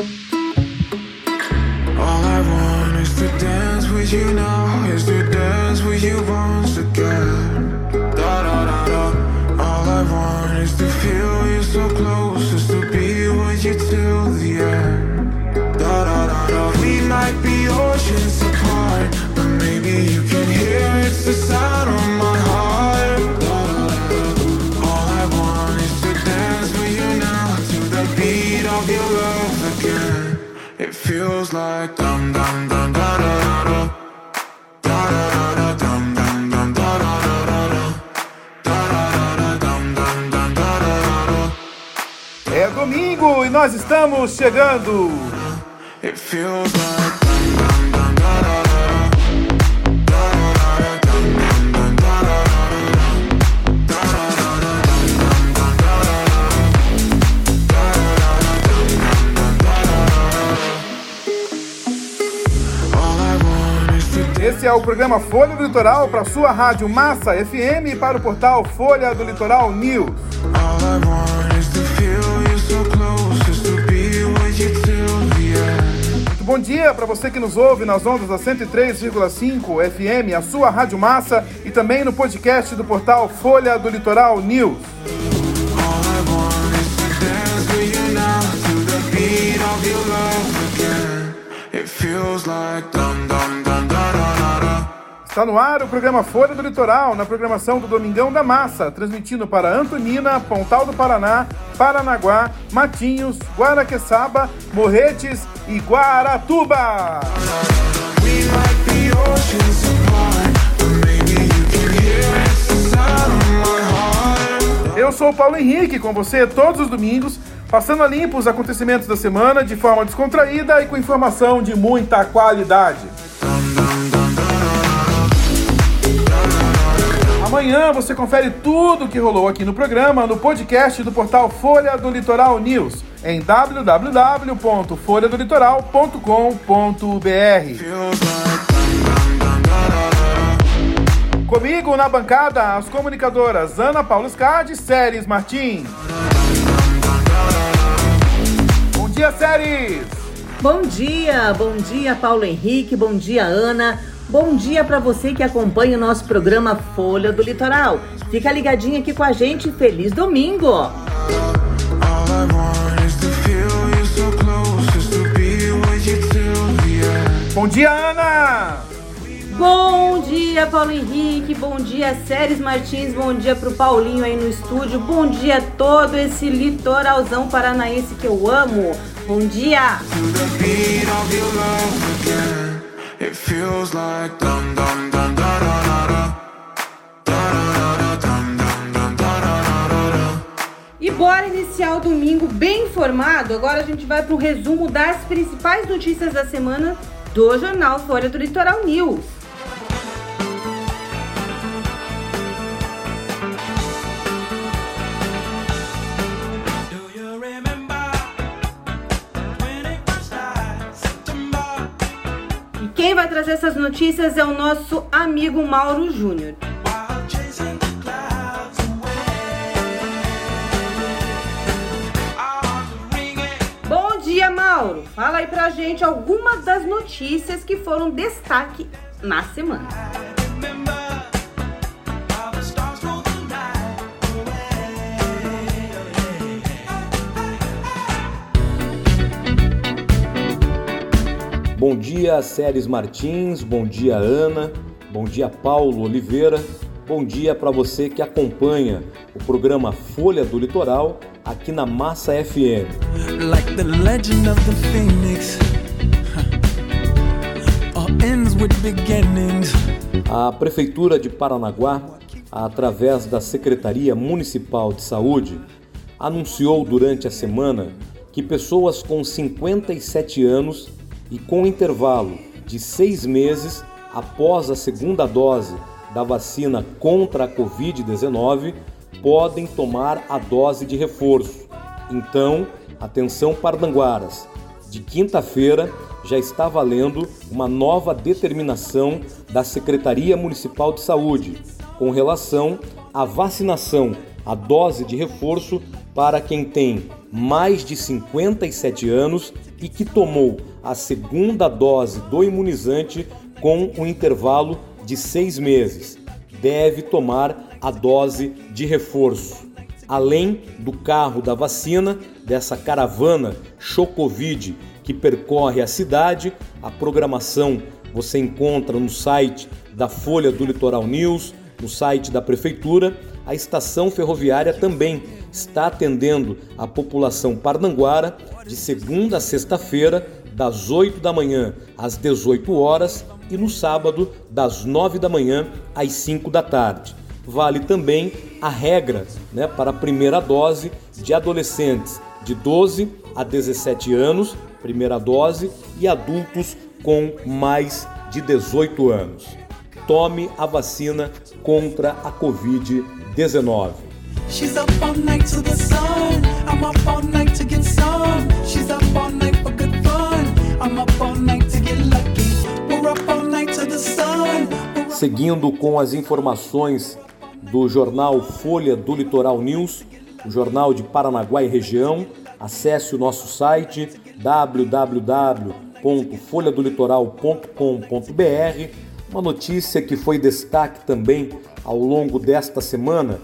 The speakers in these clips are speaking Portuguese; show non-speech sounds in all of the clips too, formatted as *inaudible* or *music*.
All I want is to dance with you now, is to dance with you once again. Feels like dum dum dum da da da da. Da da da da dum dum dum da da da da da. Da da da da dum dum dum da da da da. É domingo e nós estamos chegando. It feels like é o programa Folha do Litoral para sua rádio Massa FM e para o portal Folha do Litoral News. Muito bom dia para você que nos ouve nas ondas da 103,5 FM, a sua rádio Massa e também no podcast do portal Folha do Litoral News. It feels like dum dum Está no ar o programa Folha do Litoral, na programação do Domingão da Massa, transmitindo para Antonina, Pontal do Paraná, Paranaguá, Matinhos, Guaraqueçaba, Morretes e Guaratuba. Eu sou o Paulo Henrique, com você todos os domingos, passando a limpo os acontecimentos da semana de forma descontraída e com informação de muita qualidade. Amanhã você confere tudo o que rolou aqui no programa no podcast do portal Folha do Litoral News em www.folhadolitoral.com.br. Comigo na bancada as comunicadoras Ana Paula Scad e Séries Martins. Bom dia, Séries! Bom dia, bom dia Paulo Henrique, bom dia Ana, bom dia para você que acompanha o nosso programa Folha do Litoral. Fica ligadinho aqui com a gente, feliz domingo! Bom dia, Ana! Bom dia Paulo Henrique, bom dia Séries Martins, bom dia pro Paulinho aí no estúdio, bom dia todo esse litoralzão paranaense que eu amo. Bom dia! It feels like dum dum dum da da da da. E bora iniciar o domingo bem informado. Agora a gente vai para o resumo das principais notícias da semana do jornal Folha do Litoral News. Quem vai trazer essas notícias é o nosso amigo Mauro Júnior. Bom dia, Mauro. Fala aí pra gente algumas das notícias que foram destaque na semana. Bom dia, Séries Martins, bom dia, Ana, bom dia, Paulo Oliveira, bom dia para você que acompanha o programa Folha do Litoral aqui na Massa FM. like the legend of the phoenix. Huh. all ends with beginnings. A Prefeitura de Paranaguá, através da Secretaria Municipal de Saúde, anunciou durante a semana que pessoas com 57 anos e com intervalo de seis meses após a segunda dose da vacina contra a Covid-19 podem tomar a dose de reforço. Então, atenção Pardanguaras, de quinta-feira já está valendo uma nova determinação da Secretaria Municipal de Saúde com relação à vacinação, a dose de reforço para quem tem mais de 57 anos e que tomou a segunda dose do imunizante com um intervalo de seis meses. Deve tomar a dose de reforço. Além do carro da vacina, dessa caravana Chocovid que percorre a cidade, a programação você encontra no site da Folha do Litoral News, no site da Prefeitura. A estação ferroviária também está atendendo a população parnanguara de segunda a sexta-feira, das 8 da manhã às 18 horas e no sábado, das 9 da manhã às 5 da tarde. Vale também a regra né, para a primeira dose de adolescentes de 12 a 17 anos, primeira dose, e adultos com mais de 18 anos. Tome a vacina contra a Covid-19. She's up all night to the sun. I'm up all night to get some. She's up all night for good fun. I'm up all night to get lucky. We're up all night to the sun. Seguindo com as informações do jornal Folha do Litoral News, o jornal de Paranaguá e região, acesse o nosso site www.folhadolitoral.com.br. Uma notícia que foi destaque também ao longo desta semana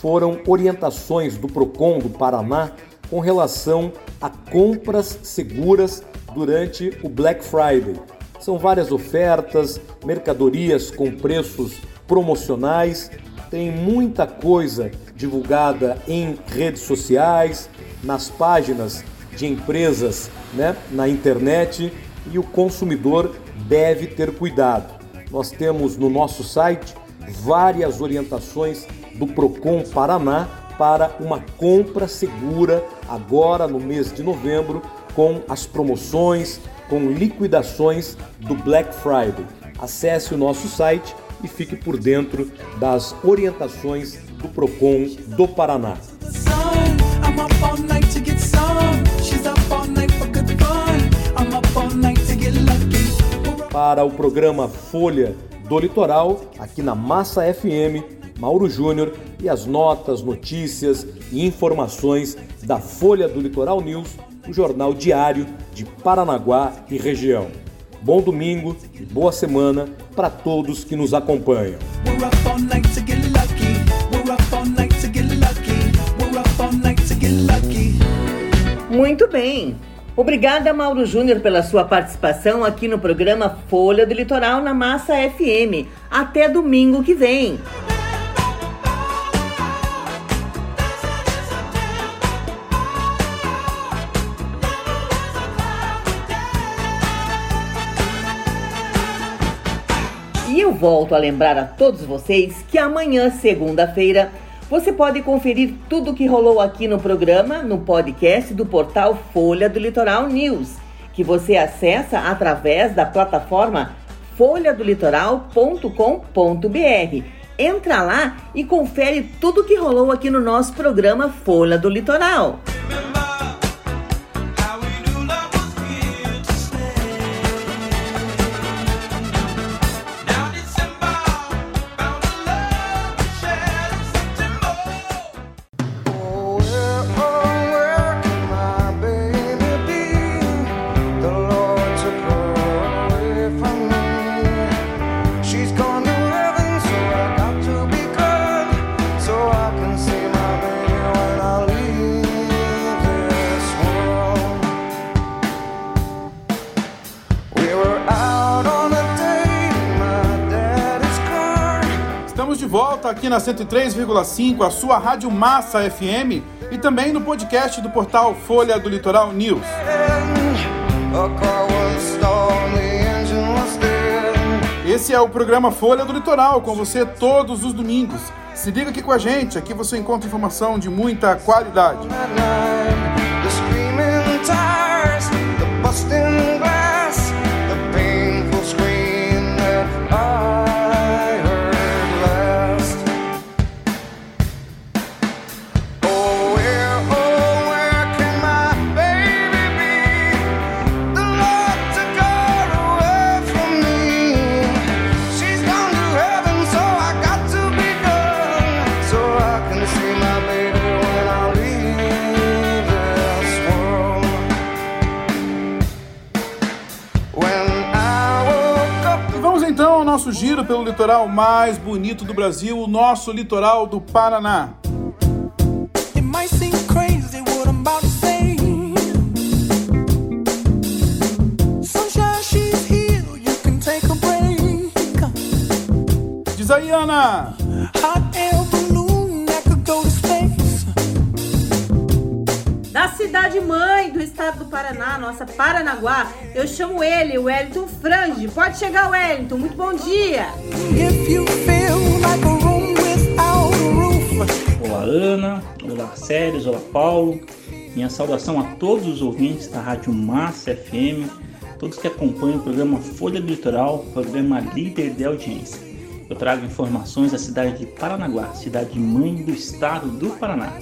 foram orientações do Procon do Paraná com relação a compras seguras durante o Black Friday. São várias ofertas, mercadorias com preços promocionais, tem muita coisa divulgada em redes sociais, nas páginas de empresas né, na internet e o consumidor deve ter cuidado. Nós temos no nosso site várias orientações do Procon Paraná para uma compra segura agora no mês de novembro com as promoções, com liquidações do Black Friday. Acesse o nosso site e fique por dentro das orientações do Procon do Paraná. Para o programa Folha do Litoral, aqui na Massa FM, Mauro Júnior e as notas, notícias e informações da Folha do Litoral News, o jornal diário de Paranaguá e região. Bom domingo e boa semana para todos que nos acompanham. Muito bem. Obrigada, Mauro Júnior, pela sua participação aqui no programa Folha do Litoral na Massa FM. Até domingo que vem. Volto a lembrar a todos vocês que amanhã, segunda-feira, você pode conferir tudo o que rolou aqui no programa no podcast do portal Folha do Litoral News, que você acessa através da plataforma folhadolitoral.com.br. Entra lá e confere tudo o que rolou aqui no nosso programa Folha do Litoral. volta aqui na 103,5, a sua Rádio Massa FM e também no podcast do portal Folha do Litoral News. Esse é o programa Folha do Litoral, com você todos os domingos. Se liga aqui com a gente, aqui você encontra informação de muita qualidade. Litoral mais bonito do Brasil, o nosso litoral do Paraná. Diz aí, Ana! Da cidade mãe do estado do Paraná, nossa Paranaguá, eu chamo ele, o Wellington Frange. Pode chegar, Wellington. Muito bom dia. Olá, Ana. Olá, Séries. Olá, Paulo. Minha saudação a todos os ouvintes da Rádio Massa FM, todos que acompanham o programa Folha do Litoral, programa líder de audiência. Eu trago informações da cidade de Paranaguá, cidade mãe do estado do Paraná.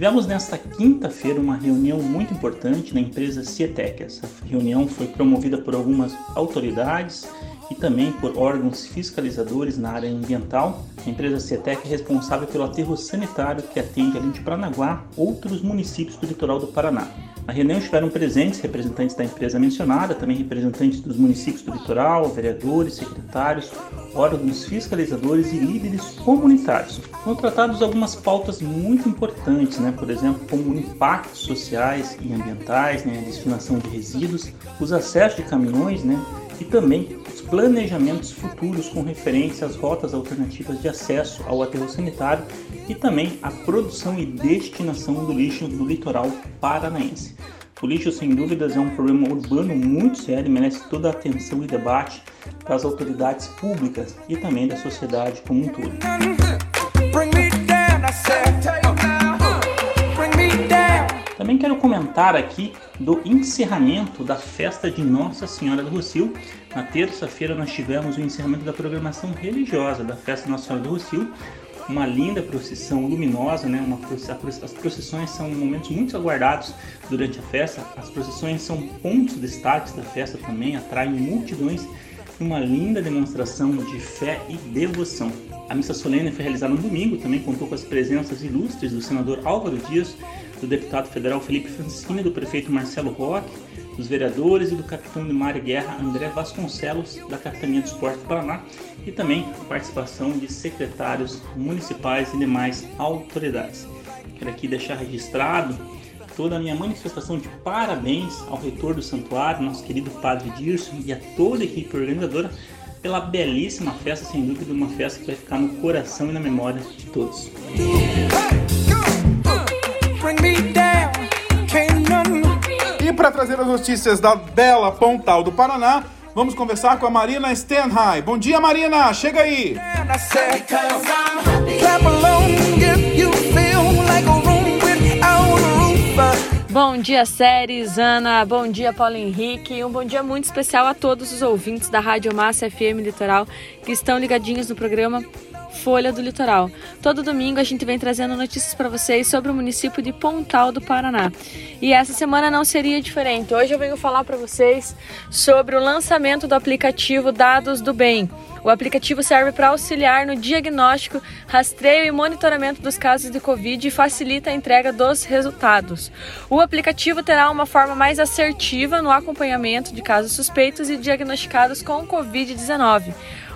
Tivemos nesta quinta-feira uma reunião muito importante na empresa Cietec. Essa reunião foi promovida por algumas autoridades e também por órgãos fiscalizadores na área ambiental. A empresa Cietec é responsável pelo aterro sanitário que atende, além de Paranaguá, outros municípios do litoral do Paraná. Na reunião estiveram presentes representantes da empresa mencionada, também representantes dos municípios do litoral, vereadores, secretários, órgãos fiscalizadores e líderes comunitários. Foram tratados algumas pautas muito importantes, né? por exemplo, como impactos sociais e ambientais, né? a destinação de resíduos, os acessos de caminhões né? E também os planejamentos futuros com referência às rotas alternativas de acesso ao aterro sanitário e também a produção e destinação do lixo no litoral paranaense. O lixo, sem dúvidas, é um problema urbano muito sério e merece toda a atenção e debate das autoridades públicas e também da sociedade como um todo. Também quero comentar aqui do encerramento da festa de Nossa Senhora do Rocio. Na terça-feira nós tivemos o encerramento da programação religiosa da festa Nossa Senhora do Rocio, uma linda procissão luminosa, né? Uma, as procissões são momentos muito aguardados durante a festa. As procissões são pontos destaques da festa também, atraem multidões e uma linda demonstração de fé e devoção. A missa solene foi realizada no domingo, também contou com as presenças ilustres do senador Álvaro Dias, do deputado federal Felipe Francini, do prefeito Marcelo Roque, dos vereadores e do capitão de mar e guerra André Vasconcelos, da Capitania do Esporte do Paraná, e também a participação de secretários municipais e demais autoridades. Quero aqui deixar registrado toda a minha manifestação de parabéns ao reitor do santuário, nosso querido Padre Dirson, e a toda a equipe organizadora pela belíssima festa, sem dúvida, uma festa que vai ficar no coração e na memória de todos. E para trazer as notícias da bela Pontal do Paraná, vamos conversar com a Marina Stenhai. Bom dia, Marina, chega aí. Bom dia, Séries, Ana. Bom dia, Paulo Henrique. E um bom dia muito especial a todos os ouvintes da Rádio Massa FM Litoral que estão ligadinhos no programa Folha do Litoral. Todo domingo a gente vem trazendo notícias para vocês sobre o município de Pontal do Paraná. E essa semana não seria diferente. Hoje eu venho falar para vocês sobre o lançamento do aplicativo Dados do Bem. O aplicativo serve para auxiliar no diagnóstico, rastreio e monitoramento dos casos de Covid e facilita a entrega dos resultados. O aplicativo terá uma forma mais assertiva no acompanhamento de casos suspeitos e diagnosticados com Covid-19.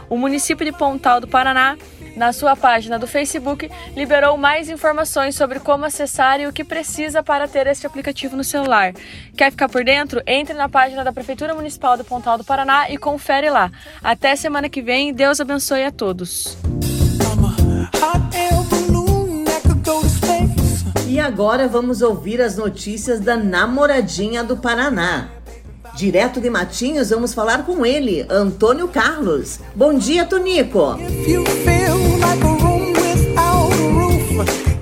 O município de Pontal do Paraná na sua página do Facebook, liberou mais informações sobre como acessar e o que precisa para ter este aplicativo no celular. Quer ficar por dentro? Entre na página da Prefeitura Municipal do Pontal do Paraná e confere lá. Até semana que vem, Deus abençoe a todos. E agora vamos ouvir as notícias da namoradinha do Paraná. Direto de Matinhos, vamos falar com ele, Antônio Carlos. Bom dia, Tonico.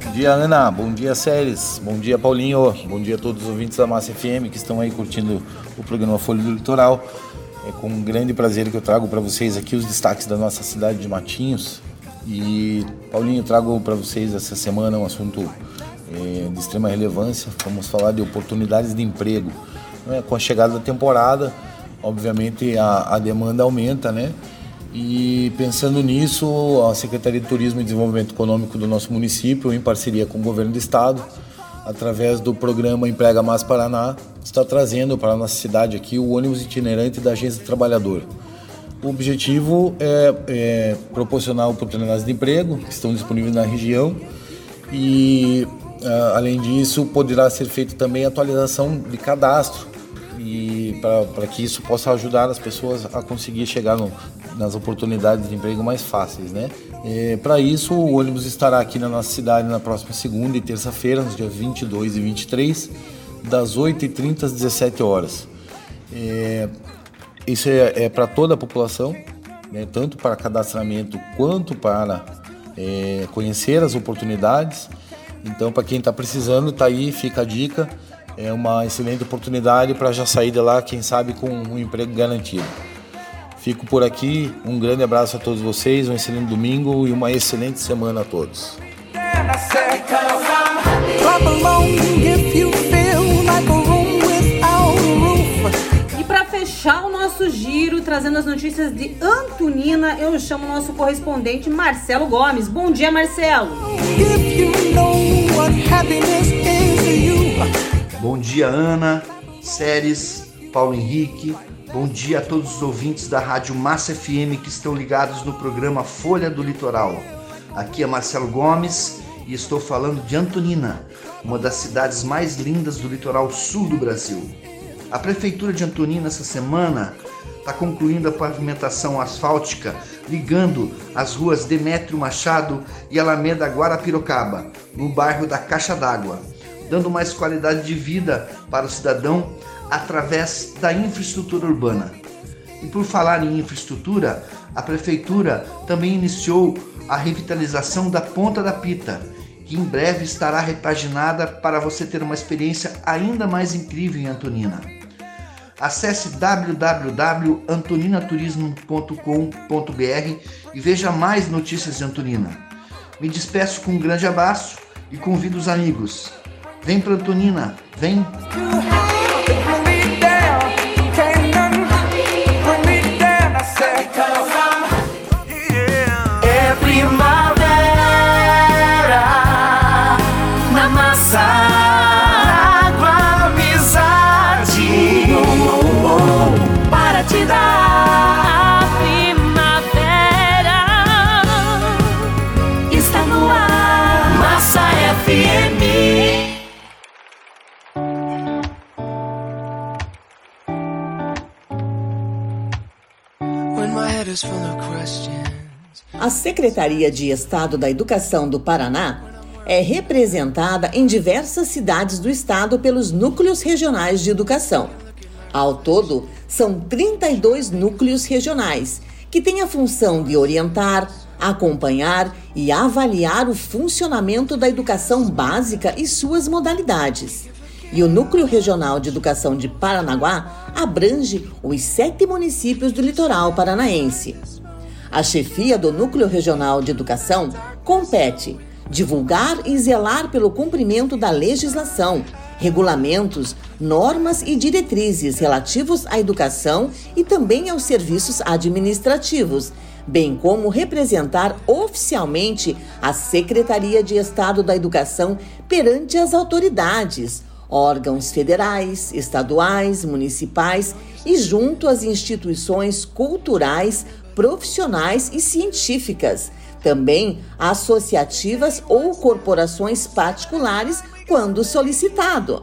Bom dia, Ana. Bom dia, Séries. Bom dia, Paulinho. Bom dia a todos os ouvintes da Massa FM que estão aí curtindo o programa Folha do Litoral. É com um grande prazer que eu trago para vocês aqui os destaques da nossa cidade de Matinhos. E, Paulinho, trago para vocês essa semana um assunto é, de extrema relevância. Vamos falar de oportunidades de emprego. Né? Com a chegada da temporada, obviamente a, a demanda aumenta, né? E pensando nisso, a Secretaria de Turismo e Desenvolvimento Econômico do nosso município, em parceria com o governo do estado, através do programa Emprega Mais Paraná, está trazendo para a nossa cidade aqui o ônibus itinerante da Agência do Trabalhador. O objetivo é, é proporcionar oportunidades de emprego que estão disponíveis na região e, ah, além disso, poderá ser feita também a atualização de cadastro para que isso possa ajudar as pessoas a conseguir chegar no, nas oportunidades de emprego mais fáceis, né? para isso, o ônibus estará aqui na nossa cidade na próxima segunda e terça-feira, nos dias 22 e 23, das 8h30 às 17 horas. É, isso é, é para toda a população, né, tanto para cadastramento quanto para é, conhecer as oportunidades. Então, para quem está precisando, está aí, fica a dica. É uma excelente oportunidade para já sair de lá, quem sabe, com um emprego garantido. Fico por aqui, um grande abraço a todos vocês, um excelente domingo e uma excelente semana a todos. E para fechar o nosso giro, trazendo as notícias de Antonina, eu chamo o nosso correspondente Marcelo Gomes. Bom dia, Marcelo. Bom dia, Ana, Séries, Paulo Henrique, Bom dia a todos os ouvintes da Rádio Massa FM que estão ligados no programa Folha do Litoral. Aqui é Marcelo Gomes e estou falando de Antonina, uma das cidades mais lindas do litoral sul do Brasil. A Prefeitura de Antonina, essa semana, está concluindo a pavimentação asfáltica ligando as ruas Demétrio Machado e Alameda Guarapirocaba, no bairro da Caixa d'Água, dando mais qualidade de vida para o cidadão através da infraestrutura urbana. E por falar em infraestrutura, a prefeitura também iniciou a revitalização da Ponta da Pita, que em breve estará repaginada para você ter uma experiência ainda mais incrível em Antonina. Acesse www.antoninaturismo.com.br e veja mais notícias de Antonina. Me despeço com um grande abraço e convido os amigos. Vem para Antonina, vem! A Secretaria de Estado da Educação do Paraná é representada em diversas cidades do estado pelos núcleos regionais de educação. Ao todo, são 32 núcleos regionais, que têm a função de orientar, acompanhar e avaliar o funcionamento da educação básica e suas modalidades. E o Núcleo Regional de Educação de Paranaguá abrange os sete municípios do litoral paranaense. A chefia do Núcleo Regional de Educação compete divulgar e zelar pelo cumprimento da legislação, regulamentos, normas e diretrizes relativos à educação e também aos serviços administrativos, bem como representar oficialmente a Secretaria de Estado da Educação perante as autoridades, órgãos federais, estaduais, municipais e junto às instituições culturais, profissionais e científicas, também associativas ou corporações particulares, quando solicitado.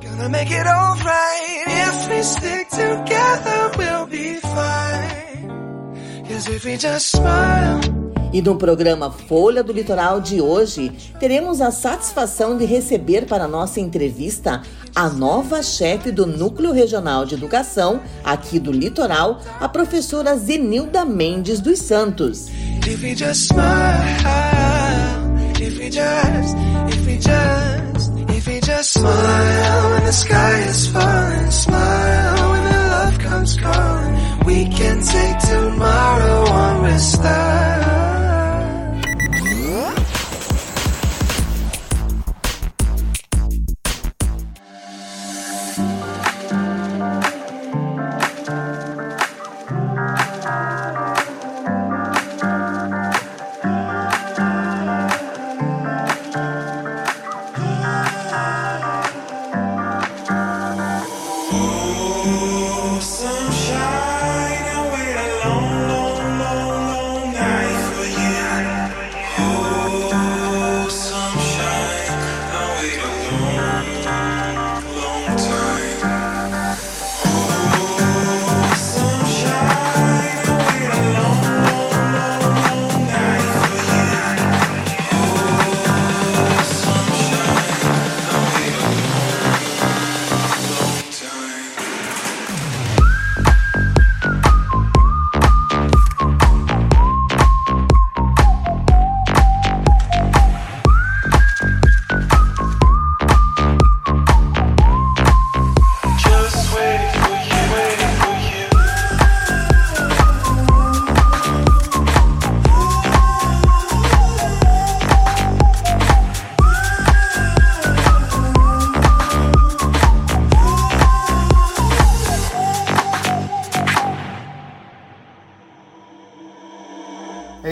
E no programa Folha do Litoral de hoje, teremos a satisfação de receber para nossa entrevista a nova chefe do Núcleo Regional de Educação aqui do Litoral, a professora Zenilda Mendes dos Santos. We can take tomorrow one with style.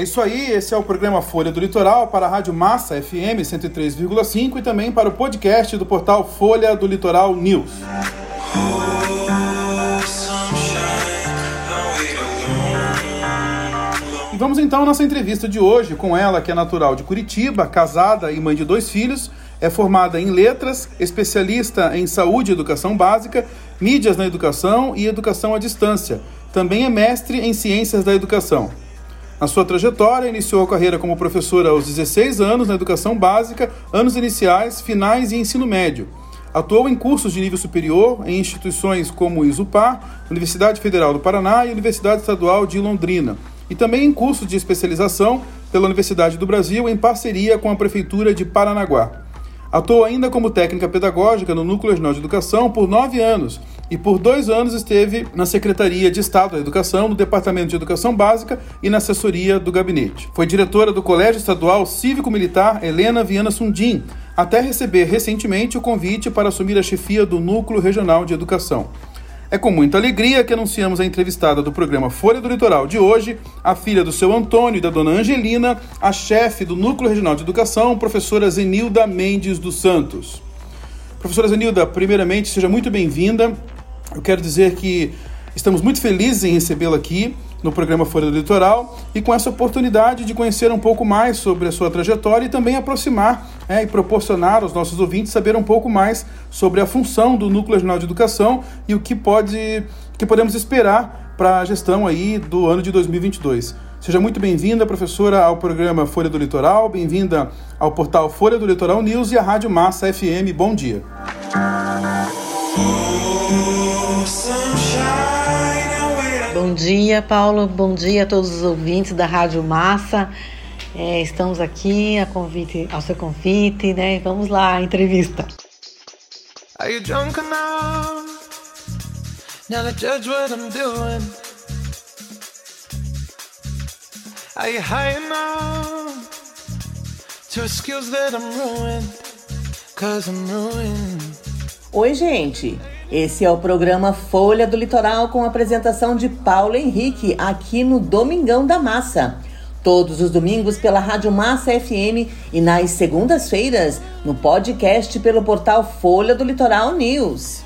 Isso aí, esse é o programa Folha do Litoral para a Rádio Massa FM 103,5 e também para o podcast do portal Folha do Litoral News. E vamos então à nossa entrevista de hoje com ela, que é natural de Curitiba, casada e mãe de dois filhos, é formada em letras, especialista em saúde e educação básica, mídias na educação e educação à distância. Também é mestre em ciências da educação. Na sua trajetória, iniciou a carreira como professora aos 16 anos na educação básica, anos iniciais, finais e ensino médio. Atuou em cursos de nível superior em instituições como ISUPAR, Universidade Federal do Paraná e Universidade Estadual de Londrina, e também em cursos de especialização pela Universidade do Brasil em parceria com a Prefeitura de Paranaguá. Atuou ainda como técnica pedagógica no Núcleo Regional de Educação por nove anos e por dois anos esteve na Secretaria de Estado da Educação, no Departamento de Educação Básica e na assessoria do gabinete. Foi diretora do Colégio Estadual Cívico-Militar Helena Viana Sundim, até receber recentemente o convite para assumir a chefia do Núcleo Regional de Educação. É com muita alegria que anunciamos a entrevistada do programa Folha do Litoral de hoje, a filha do seu Antônio e da dona Angelina, a chefe do Núcleo Regional de Educação, professora Zenilda Mendes dos Santos. Professora Zenilda, primeiramente, seja muito bem-vinda. Eu quero dizer que estamos muito felizes em recebê-la aqui no programa Folha do Litoral e com essa oportunidade de conhecer um pouco mais sobre a sua trajetória e também aproximar é, e proporcionar aos nossos ouvintes saber um pouco mais sobre a função do Núcleo Regional de Educação e o que pode que podemos esperar para a gestão aí do ano de 2022. Seja muito bem-vinda, professora, ao programa Folha do Litoral, bem-vinda ao portal Folha do Litoral News e à Rádio Massa FM. Bom dia. Bom dia, Paulo. Bom dia a todos os ouvintes da Rádio Massa. É, estamos aqui a convite, ao seu convite, né? Vamos lá, entrevista. Are you drunk enough now to judge what I'm doing? Are you high enough to excuse that I'm ruined? Cause I'm ruined. Oi, gente. Esse é o programa Folha do Litoral com apresentação de Paulo Henrique aqui no Domingão da Massa. Todos os domingos pela Rádio Massa FM e nas segundas-feiras no podcast pelo portal Folha do Litoral News.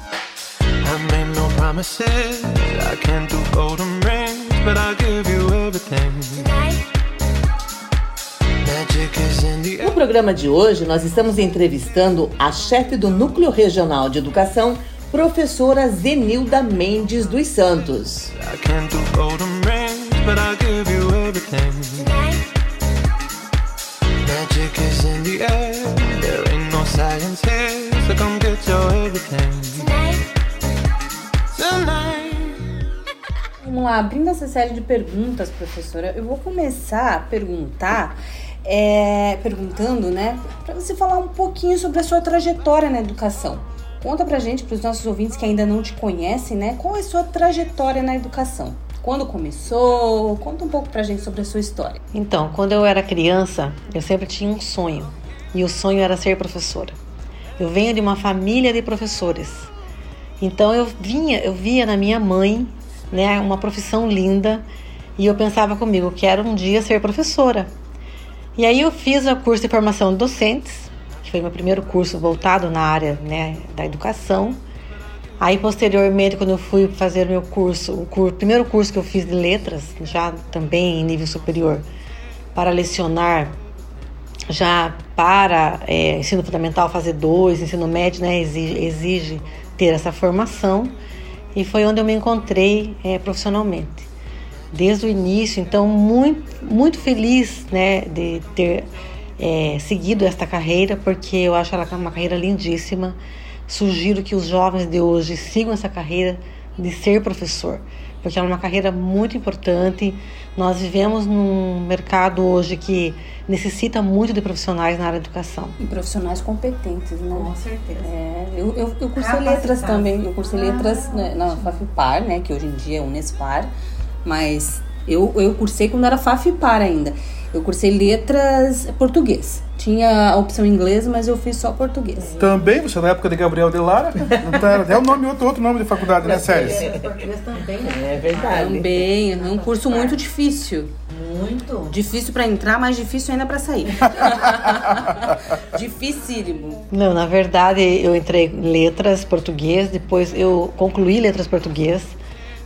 No programa de hoje, nós estamos entrevistando a chefe do Núcleo Regional de Educação professora Zenilda Mendes dos Santos. Vamos lá, abrindo essa série de perguntas, professora, eu vou começar a perguntar, é, perguntando, né, para você falar um pouquinho sobre a sua trajetória na educação. Conta pra gente, para os nossos ouvintes que ainda não te conhecem, né? Qual é a sua trajetória na educação? Quando começou? Conta um pouco pra gente sobre a sua história. Então, quando eu era criança, eu sempre tinha um sonho. E o sonho era ser professora. Eu venho de uma família de professores. Então eu vinha, eu via na minha mãe, né, uma profissão linda, e eu pensava comigo, quero um dia ser professora. E aí eu fiz o curso de formação de docentes foi meu primeiro curso voltado na área né, da educação. Aí, posteriormente, quando eu fui fazer meu curso, o, curso, primeiro curso que eu fiz de letras, já também em nível superior, para lecionar, já para é, ensino fundamental, fase 2, ensino médio, né, exige, exige, ter essa formação, e foi onde eu me encontrei é, profissionalmente. Desde o início, então, muito, muito feliz né, de ter é, seguido esta carreira, porque eu acho ela uma carreira lindíssima Sugiro que os jovens de hoje sigam essa carreira de ser professor, porque é uma carreira muito importante. Nós vivemos num mercado hoje que necessita muito de profissionais na área da educação. E profissionais competentes, né? Com certeza. É, eu, eu, eu cursei letras também. Eu cursei letras ah, né, na FAFIPAR, né? Que hoje em dia é Unespar. Mas eu, eu cursei quando era FAFIPAR ainda. Eu cursei letras português. Tinha a opção inglês, mas eu fiz só português. Também, você na época de Gabriel de Lara, é o nome, outro, outro nome de faculdade, né, Séries? Português também, né? É verdade. Também, é um curso muito difícil. Muito. Difícil para entrar, mas difícil ainda para sair. *laughs* Dificílimo. Não, na verdade, eu entrei em letras português, depois eu concluí letras português.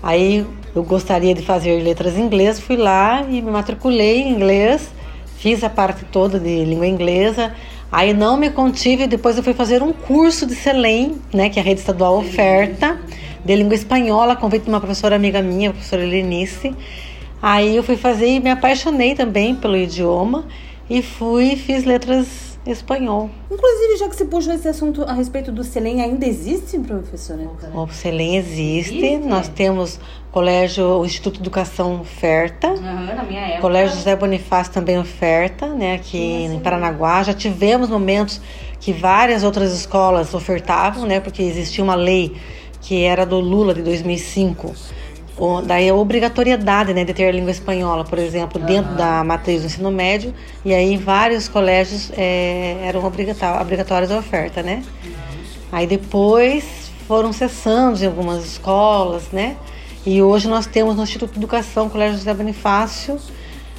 Aí eu gostaria de fazer letras em inglês, fui lá e me matriculei em inglês, fiz a parte toda de língua inglesa. Aí não me contive, depois eu fui fazer um curso de CELEM, né, que é a rede estadual oferta, de língua espanhola, convite de uma professora amiga minha, a professora Helenice. Aí eu fui fazer e me apaixonei também pelo idioma e fui fiz letras espanhol. Inclusive, já que você puxou esse assunto a respeito do CELEM, ainda existe, professora? O CELEM existe. existe. Nós temos colégio, o Instituto de Educação oferta. Uhum, na minha época. Colégio José Bonifácio também oferta, né? Aqui Nossa, em Paranaguá. Já tivemos momentos que várias outras escolas ofertavam, né? Porque existia uma lei que era do Lula de 2005 o, daí a obrigatoriedade né, de ter a língua espanhola, por exemplo, uhum. dentro da matriz do ensino médio, e aí vários colégios é, eram obrigatórios a oferta, né? Uhum. Aí depois foram cessando em algumas escolas, né? E hoje nós temos no Instituto de Educação, Colégio José Bonifácio,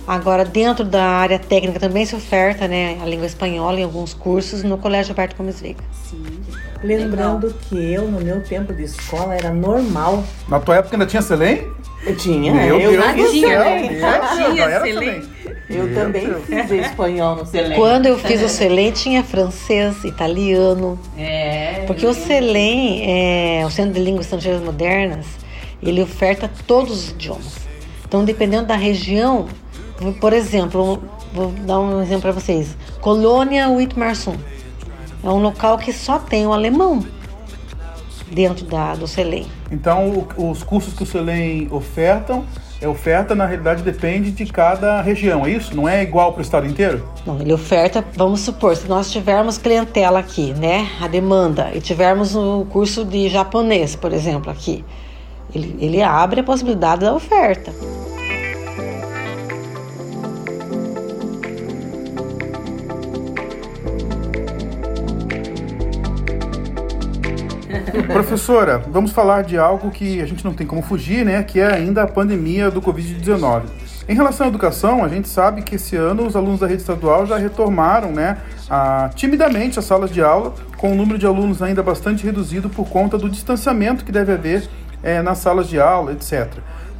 Agora, dentro da área técnica também se oferta né, a língua espanhola em alguns cursos no Colégio Alberto Gomes Veiga. Sim. Lembrando Legal. que eu, no meu tempo de escola, era normal. Na tua época ainda tinha Selém? Eu tinha. Meu eu Deus tinha, tinha Selém. Eu Meu também Deus. fiz espanhol no Selém. Quando eu fiz o Selém, tinha francês, italiano. É. Porque o Selém, é, o Centro de Línguas Estrangeiras Modernas, ele oferta todos os idiomas. Então, dependendo da região, por exemplo, vou dar um exemplo para vocês. Colônia Whitmarsum. É um local que só tem o alemão dentro da, do Selem. Então, os cursos que o Selem ofertam, é oferta, na realidade, depende de cada região, é isso? Não é igual para o estado inteiro? Não, ele oferta, vamos supor, se nós tivermos clientela aqui, né, a demanda, e tivermos o curso de japonês, por exemplo, aqui, ele, ele abre a possibilidade da oferta. Professora, vamos falar de algo que a gente não tem como fugir, né? Que é ainda a pandemia do Covid-19. Em relação à educação, a gente sabe que esse ano os alunos da rede estadual já retornaram, né, a, timidamente às salas de aula, com o número de alunos ainda bastante reduzido por conta do distanciamento que deve haver é, nas salas de aula, etc.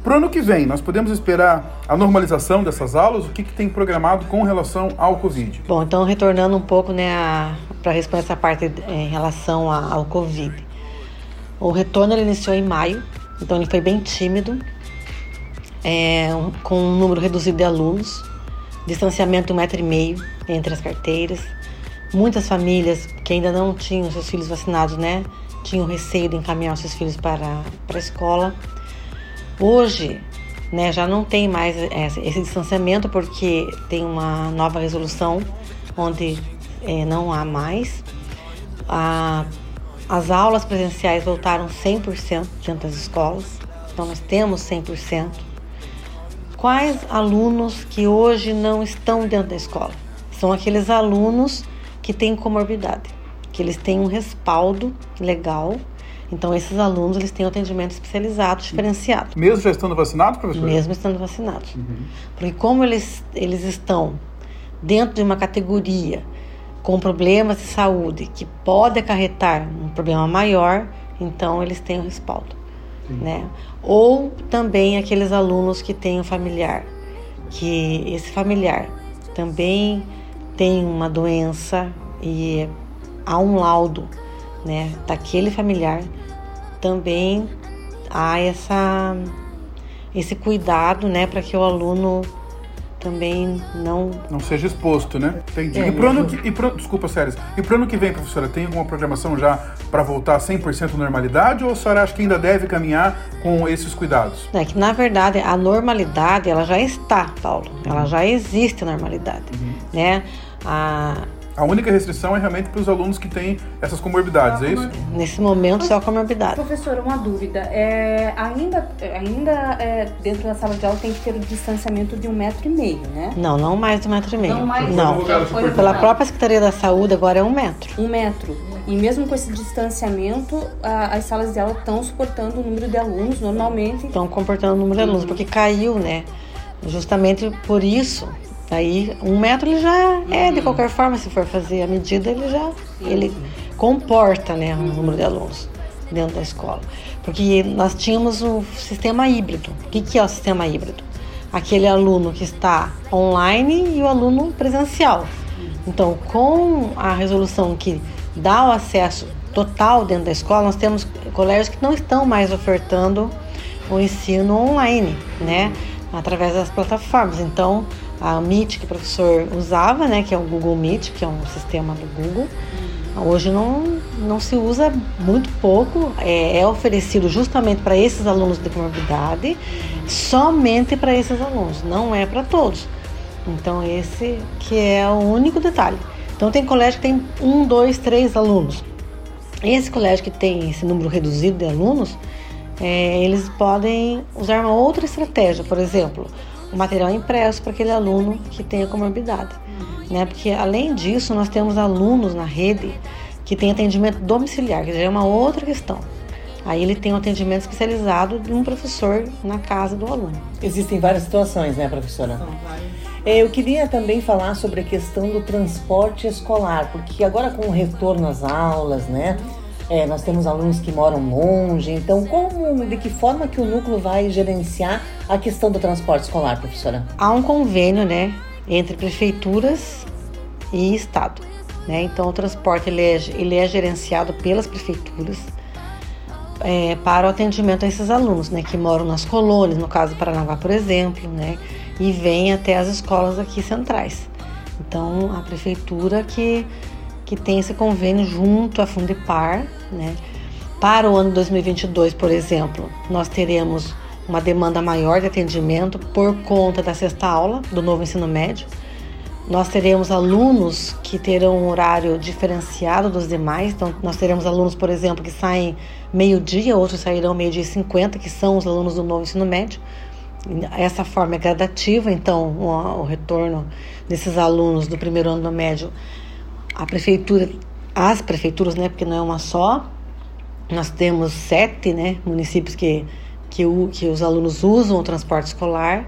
Para o ano que vem, nós podemos esperar a normalização dessas aulas? O que, que tem programado com relação ao Covid? Bom, então retornando um pouco né, para responder essa parte em relação ao Covid. O retorno ele iniciou em maio, então ele foi bem tímido, é, com um número reduzido de alunos, distanciamento de um metro e meio entre as carteiras. Muitas famílias que ainda não tinham seus filhos vacinados, né, tinham receio de encaminhar seus filhos para, para a escola. Hoje, né, já não tem mais esse distanciamento porque tem uma nova resolução onde é, não há mais. A as aulas presenciais voltaram 100% dentro das escolas, então nós temos 100%. Quais alunos que hoje não estão dentro da escola? São aqueles alunos que têm comorbidade, que eles têm um respaldo legal. Então, esses alunos eles têm um atendimento especializado, diferenciado. Mesmo já estando vacinados, professor? Mesmo estando vacinados. Uhum. Porque como eles, eles estão dentro de uma categoria com problemas de saúde que pode acarretar um problema maior, então eles têm o respaldo, né? Ou também aqueles alunos que têm um familiar, que esse familiar também tem uma doença e há um laudo, né, daquele familiar, também há essa esse cuidado, né, para que o aluno também não Não seja exposto, né? Entendi. É, e pro ano que, e pro, desculpa, Séries. E pro ano que vem, professora, tem alguma programação já para voltar 100% à normalidade ou a senhora acha que ainda deve caminhar com esses cuidados? É que na verdade a normalidade ela já está, Paulo. Ela já existe a normalidade, né? A, A única restrição é realmente para os alunos que têm essas comorbidades, é isso? nesse momento só comorbidade. Professora, uma dúvida. É, ainda ainda é, dentro da sala de aula tem que ter o distanciamento de um metro e meio, né? Não, não mais de um metro e meio. Não mais- Não. Foi Pela própria Secretaria da Saúde agora é um metro. Um metro. E mesmo com esse distanciamento, a- as salas de aula estão suportando o número de alunos normalmente. Estão comportando o número de alunos, porque caiu, né? Justamente por isso. Aí um metro ele já é de qualquer forma, se for fazer a medida, ele já ele comporta né, o número de alunos dentro da escola. Porque nós tínhamos o sistema híbrido. O que, que é o sistema híbrido? Aquele aluno que está online e o aluno presencial. Então, com a resolução que dá o acesso total dentro da escola, nós temos colégios que não estão mais ofertando o ensino online, né? Através das plataformas. Então, a Meet que o professor usava, né? Que é o Google Meet, que é um sistema do Google, hoje não, não se usa muito pouco. É, é oferecido justamente para esses alunos de comorbidade, somente para esses alunos, não é para todos. Então, esse que é o único detalhe. Então, tem colégio que tem um, dois, três alunos. Esse colégio que tem esse número reduzido de alunos, é, eles podem usar uma outra estratégia, por exemplo, o material impresso para aquele aluno que tem a comorbidade. Né? Porque, além disso, nós temos alunos na rede que tem atendimento domiciliar, que já é uma outra questão. Aí ele tem um atendimento especializado de um professor na casa do aluno. Existem várias situações, né, professora? É, Eu queria também falar sobre a questão do transporte escolar, porque agora com o retorno às aulas, né, é, nós temos alunos que moram longe, então como, de que forma que o núcleo vai gerenciar a questão do transporte escolar, professora? Há um convênio, né, entre prefeituras e estado, né? Então o transporte ele é, ele é gerenciado pelas prefeituras é, para o atendimento a esses alunos, né, que moram nas colônias, no caso do Paranaguá, por exemplo, né, e vêm até as escolas aqui centrais. Então a prefeitura que que tem esse convênio junto à Fundepar, né? Para o ano 2022, por exemplo, nós teremos uma demanda maior de atendimento por conta da sexta aula do novo ensino médio. Nós teremos alunos que terão um horário diferenciado dos demais. Então, nós teremos alunos, por exemplo, que saem meio-dia, outros sairão meio-dia e 50, que são os alunos do novo ensino médio. Essa forma é gradativa, então o, retorno desses alunos do primeiro ano do médio, a prefeitura, as prefeituras, né, porque não é uma só, nós temos sete né, municípios que, que, o, que os alunos usam o transporte escolar.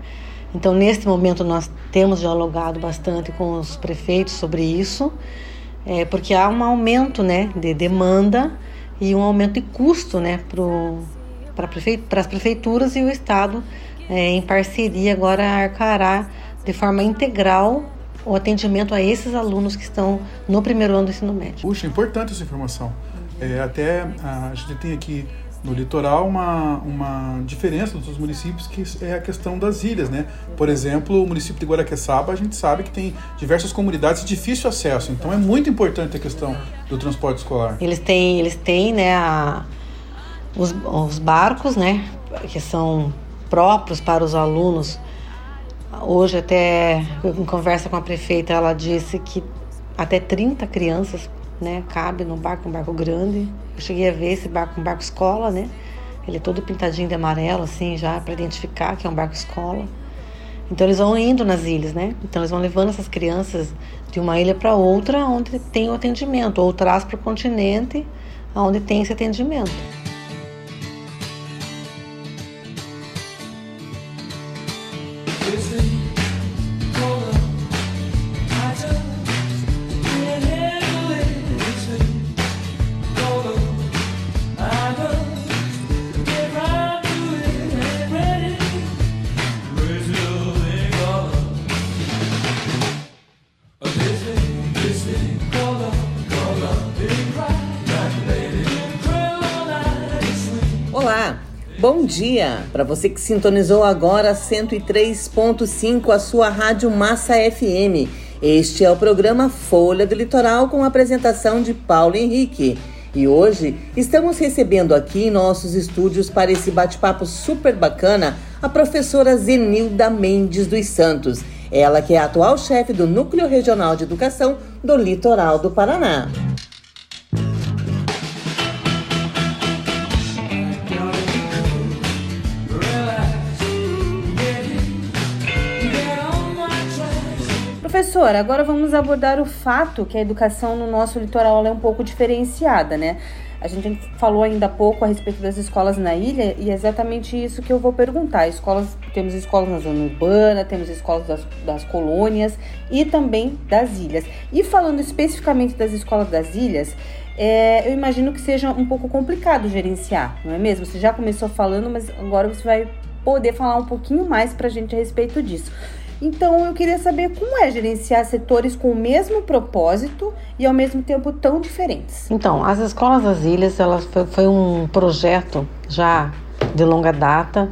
Então, neste momento, nós temos dialogado bastante com os prefeitos sobre isso, é, porque há um aumento né, de demanda e um aumento de custo né, para prefe as prefeituras e o Estado, é, em parceria, agora arcará de forma integral o atendimento a esses alunos que estão no primeiro ano do ensino médio. Puxa, importante essa informação. É, até a gente tem aqui no litoral uma, uma diferença dos municípios que é a questão das ilhas, né? Por exemplo, o município de Guaraqueçaba, a gente sabe que tem diversas comunidades de difícil acesso, então é muito importante a questão do transporte escolar. Eles têm, eles têm, né, a, os, os barcos, né, que são próprios para os alunos. Hoje até em conversa com a prefeita, ela disse que até 30 crianças né, cabe no barco, um barco grande. Eu cheguei a ver esse barco, um barco escola, né? Ele é todo pintadinho de amarelo, assim, já para identificar que é um barco escola. Então eles vão indo nas ilhas, né? Então eles vão levando essas crianças de uma ilha para outra, onde tem o atendimento, ou traz para o continente, onde tem esse atendimento. Dia para você que sintonizou agora 103.5 a sua Rádio Massa FM. Este é o programa Folha do Litoral com a apresentação de Paulo Henrique. E hoje estamos recebendo aqui em nossos estúdios para esse bate-papo super bacana a professora Zenilda Mendes dos Santos. Ela que é a atual chefe do Núcleo Regional de Educação do Litoral do Paraná. Professora, agora vamos abordar o fato que a educação no nosso litoral é um pouco diferenciada, né? A gente falou ainda há pouco a respeito das escolas na ilha e é exatamente isso que eu vou perguntar. Escolas, temos escolas na zona urbana, temos escolas das, das colônias e também das ilhas. E falando especificamente das escolas das ilhas, é, eu imagino que seja um pouco complicado gerenciar, não é mesmo? Você já começou falando, mas agora você vai poder falar um pouquinho mais para a gente a respeito disso. Então eu queria saber como é gerenciar setores com o mesmo propósito e ao mesmo tempo tão diferentes. Então, as escolas das ilhas, foi, foi um projeto já de longa data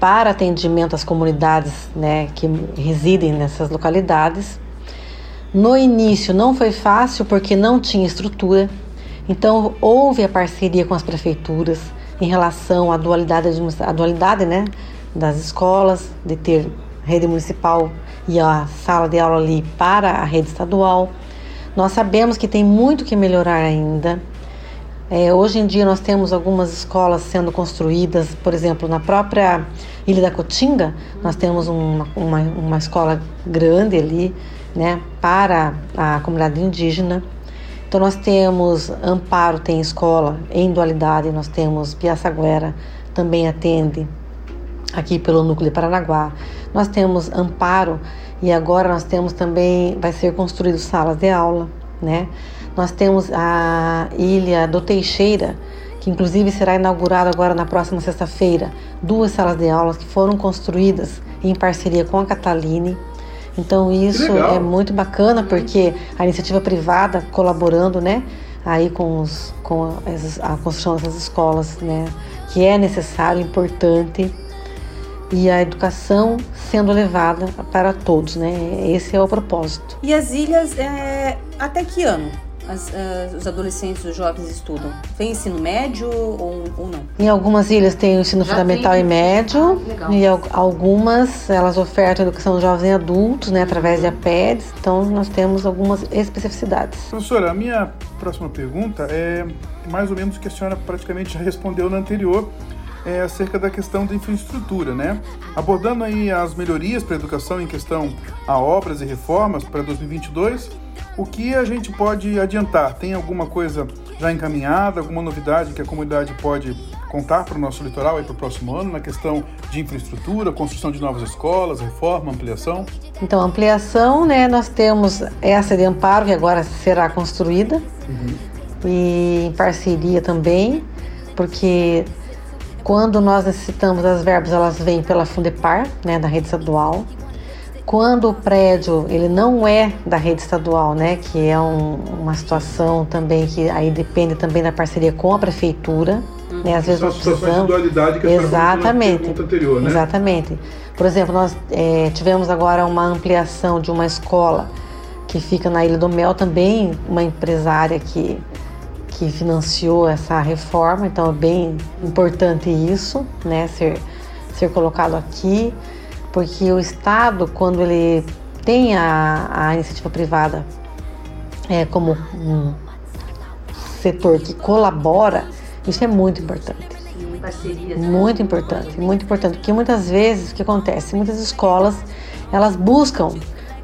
para atendimento às comunidades, né, que residem nessas localidades. No início não foi fácil porque não tinha estrutura, então houve a parceria com as prefeituras em relação à dualidade, à dualidade né, das escolas, de ter rede municipal e a sala de aula ali para a rede estadual. Nós sabemos que tem muito que melhorar ainda. É, hoje em dia nós temos algumas escolas sendo construídas, por exemplo, na própria Ilha da Cotinga, nós temos uma, uma, uma escola grande ali, né, para a comunidade indígena. Então nós temos Amparo tem escola em dualidade, nós temos Piaçaguera também atende aqui pelo núcleo de Paranaguá. Nós temos amparo e agora nós temos também, vai ser construído salas de aula, né? Nós temos a ilha do Teixeira, que inclusive será inaugurada agora na próxima sexta-feira, duas salas de aulas que foram construídas em parceria com a Cataline. Então isso é muito bacana porque a iniciativa privada colaborando, né, aí com, os, com a, a construção dessas escolas, né, que é necessário, importante e a educação sendo levada para todos, né? Esse é o propósito. E as ilhas, é, até que ano? As, uh, os adolescentes, os jovens estudam? Tem ensino médio ou, ou não? Em algumas ilhas tem o ensino Já fundamental tem... e médio ah, e algumas elas ofertam educação de jovens e adultos, né, através de APEDs. Então nós temos algumas especificidades. Professora, a minha próxima pergunta é mais ou menos o que a senhora praticamente já respondeu na anterior é acerca da questão da infraestrutura, né? Abordando aí as melhorias para a educação em questão a obras e reformas para 2022, o que a gente pode adiantar? Tem alguma coisa já encaminhada, alguma novidade que a comunidade pode contar para o nosso litoral e para o próximo ano na questão de infraestrutura, construção de novas escolas, reforma, ampliação? Então, ampliação, né? Nós temos essa de amparo que agora será construída uhum. e em parceria também, porque quando nós necessitamos das verbas, elas vêm pela Fundepar, né, da rede estadual. Quando o prédio ele não é da rede estadual, né, que é um, uma situação também que aí depende também da parceria com a prefeitura, uhum. né, às vezes nós precisamos. De dualidade que exatamente, anterior, né? exatamente. Por exemplo, nós é, tivemos agora uma ampliação de uma escola que fica na Ilha do Mel, também uma empresária que que financiou essa reforma, então é bem importante isso, né, ser, ser colocado aqui, porque o Estado, quando ele tem a, a iniciativa privada é, como um setor que colabora, isso é muito importante. Muito importante, muito importante, porque muitas vezes o que acontece, muitas escolas elas buscam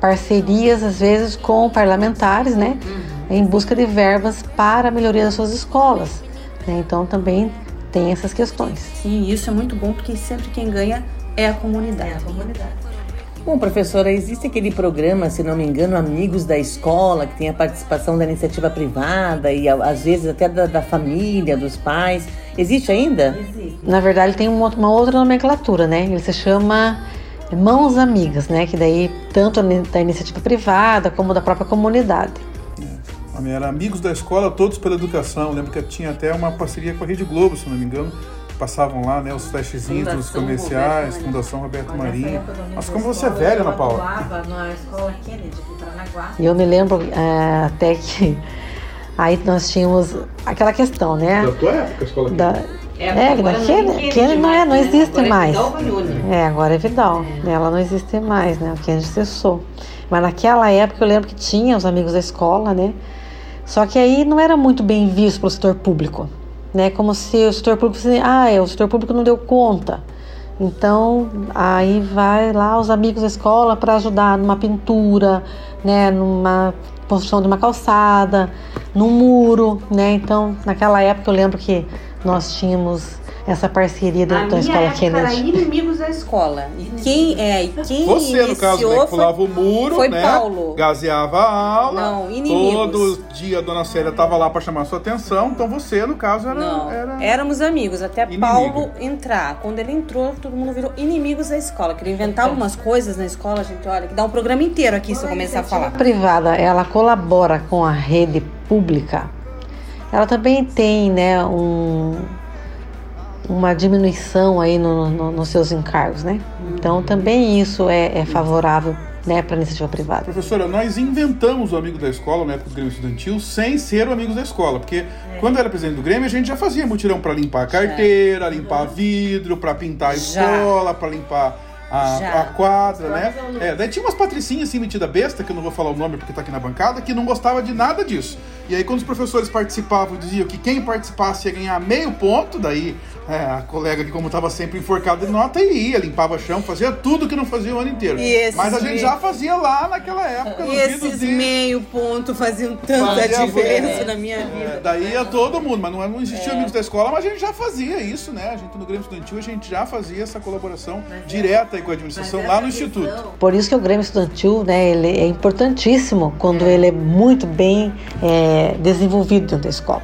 parcerias às vezes com parlamentares, né? Uhum em busca de verbas para a melhoria das suas escolas. Né? Então também tem essas questões. Sim, isso é muito bom porque sempre quem ganha é a comunidade. É a comunidade. Bom, professora, existe aquele programa, se não me engano, Amigos da Escola, que tem a participação da iniciativa privada e às vezes até da, da família, dos pais. Existe ainda? Existe. Na verdade, tem uma, uma outra nomenclatura, né? Ele se chama Mãos Amigas, né? Que daí tanto da iniciativa privada como da própria comunidade. Era Amigos da Escola, Todos pela Educação. Eu lembro que tinha até uma parceria com a Rede Globo, se não me engano, passavam lá, né? Os flashzinhos dos comerciais, Roberto Fundação Roberto Olha, Marinho. Mas como você é velha, eu Ana Paula. atuava na escola Kennedy. E eu me lembro é, até que aí nós tínhamos aquela questão, né? Da tua época, a escola Da, É, é, agora não daquele, tem aquele não, é, não né? existe Agora é mais. Vidal Vagnoni. É, agora é Vidal. Ela não existe mais, né? O Kennedy cessou. Mas naquela época eu lembro que tinha os amigos da escola, né? Só que aí não era muito bem visto pelo setor público, né? Como se o setor público ah, é, o setor público não deu conta. Então, aí vai lá os amigos da escola para ajudar numa pintura, né, numa construção de uma calçada, num muro, né? Então, naquela época eu lembro que nós tínhamos essa parceria dentro A da escola época era inimigos da escola. E quem, é, e quem Você, no caso, iniciou né, que pulava o muro, foi né? Paulo. Gazeava a aula. Não, inimigos. Todo dia a dona Célia tava lá para chamar a sua atenção. Então você, no caso, era. Não, era... éramos amigos, até Inimigo. Paulo entrar. Quando ele entrou, todo mundo virou inimigos da escola. Que ele inventava umas coisas na escola, gente, olha, que dá um programa inteiro aqui se eu começar a falar. A privada, ela colabora com a rede pública. Ela também tem, né, um, uma diminuição aí no, no- nos seus encargos, né? Então também isso é, é favorável, né, para a iniciativa privada. Professora, nós inventamos o amigo da escola na época do Grêmio Estudantil sem ser o amigo da escola, porque quando eu era presidente do Grêmio a gente já fazia mutirão para limpar a carteira, limpar vidro, para pintar a Já. escola, para limpar a, Já. a quadra, né? É, daí tinha umas patricinhas assim metida besta, que eu não vou falar o nome porque tá aqui na bancada, que não gostava de nada disso. E aí quando os professores participavam, diziam que quem participasse ia ganhar meio ponto, daí é, a colega que como estava sempre enforcada de nota ia, limpava chão, fazia tudo que não fazia o ano inteiro. Mas a gente meio- já fazia lá naquela época. E esses de- meio ponto faziam tanta Fazia diferença muito. na minha vida. É, daí ia todo mundo, mas não, não existia É. amigos da escola, mas a gente já fazia isso, né? A gente no Grêmio Estudantil, a gente já fazia essa colaboração direta aí com a administração lá no Instituto. Por isso que o Grêmio Estudantil, né, ele é importantíssimo quando ele é muito bem é, desenvolvido dentro da escola.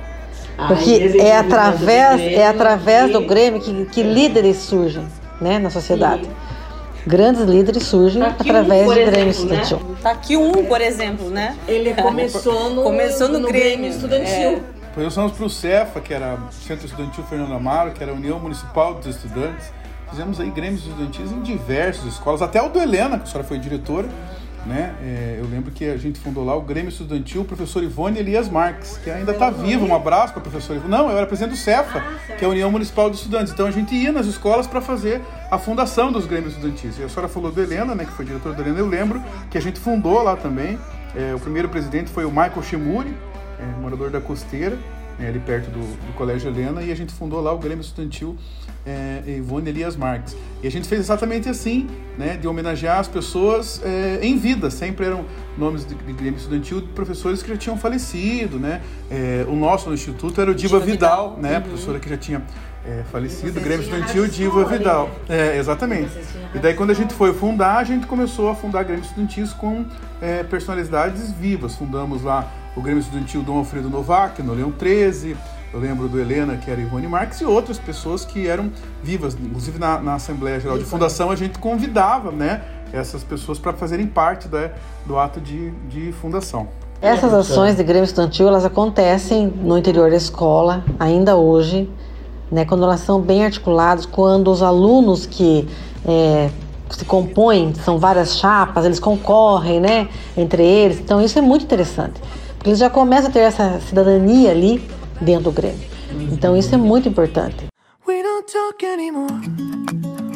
Ah, Porque é através, Grêmio é através do Grêmio que, que líderes surgem né, na sociedade. Grandes líderes surgem Tá através um, do Grêmio exemplo, né? Estudantil. Tá aqui um, por exemplo, né? Ele *laughs* começou no, Começou no, no Grêmio, Estudantil. Depois nós fomos para o CEFA, que era o Centro Estudantil Fernando Amaro, que era a União Municipal dos Estudantes. Fizemos aí grêmios estudantis em diversas escolas, até o do Helena, que a senhora foi diretora. Né? É, eu lembro que a gente fundou lá o Grêmio Estudantil, o professor Ivone Elias Marques, que ainda está vivo. Um abraço para o professor Ivone. Não, eu era presidente do CEFA, que é a União Municipal dos Estudantes. Então a gente ia nas escolas para fazer a fundação dos Grêmios Estudantis. E a senhora falou do Helena, né, que foi diretor do Helena. Eu lembro que a gente fundou lá também. É, o primeiro presidente foi o Michael Shimuri, é, morador da Costeira, né, ali perto do, do Colégio Helena, e a gente fundou lá o Grêmio Estudantil é, Ivone Elias Marques. E a gente fez exatamente assim, né, de homenagear as pessoas é, em vida. Sempre eram nomes de, de Grêmio Estudantil de professores que já tinham falecido, né? É, o nosso no Instituto era o Diva, Diva Vidal, Vidal. né? Uhum. Professora que já tinha é, falecido, Grêmio Estudantil Diva Vidal. É, exatamente. E daí quando a gente foi fundar, a gente começou a fundar Grêmio Estudantis com é, personalidades vivas. Fundamos lá o Grêmio Estudantil Dom Alfredo Novak, no Leão 13. Eu lembro do Helena, que era Ivone Marques, e outras pessoas que eram vivas. Inclusive na, na Assembleia Geral de Fundação a gente convidava né, essas pessoas para fazerem parte da, do ato de, de fundação. Essas ações de Grêmio Estudantil, elas acontecem no interior da escola, ainda hoje, né, quando elas são bem articuladas, quando os alunos que é, se compõem, são várias chapas, eles concorrem, né, entre eles. Então isso é muito interessante, porque eles já começam a ter essa cidadania ali dentro do Grêmio. Então isso é muito importante. We don't talk anymore.